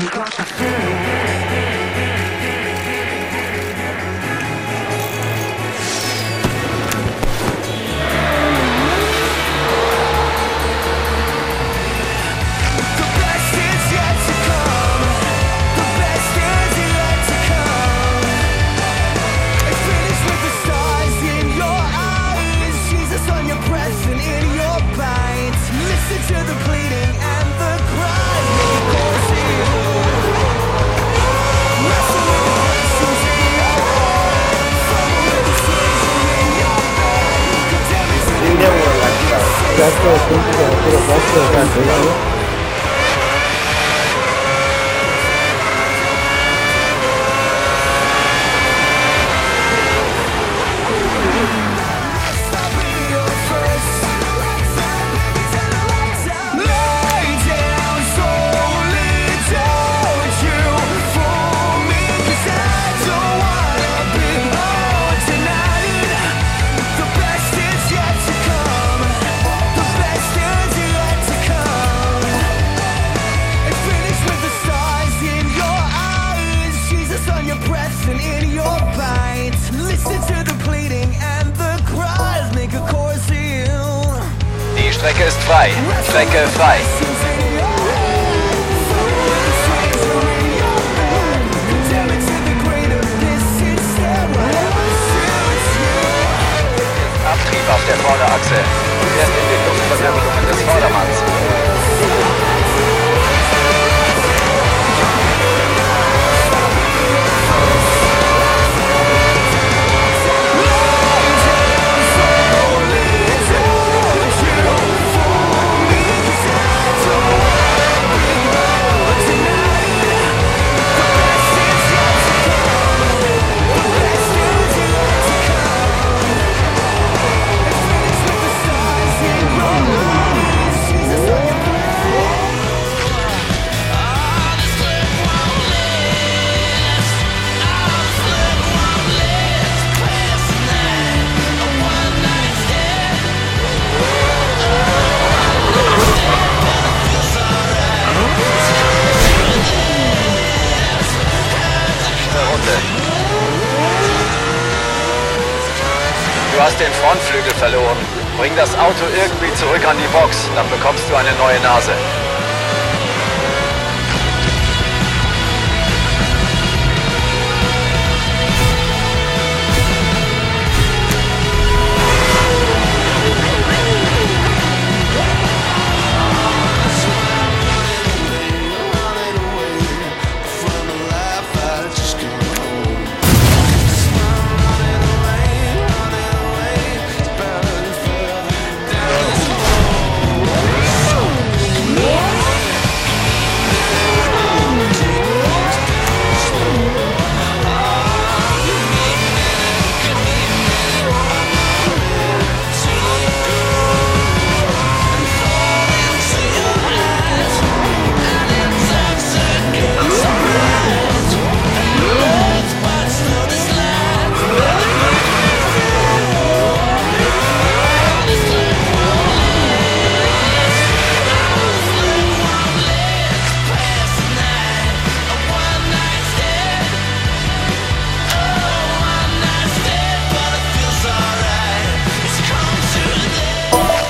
Because I feel Gracias, Flecke ist frei. Flecke frei. Hast den Frontflügel verloren. Bring das Auto irgendwie zurück an die Box, dann bekommst du eine neue Nase.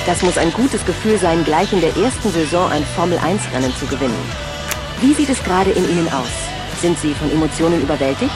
Das muss ein gutes Gefühl sein, gleich in der ersten Saison ein Formel-1-Rennen zu gewinnen. Wie sieht es gerade in Ihnen aus? Sind Sie von Emotionen überwältigt?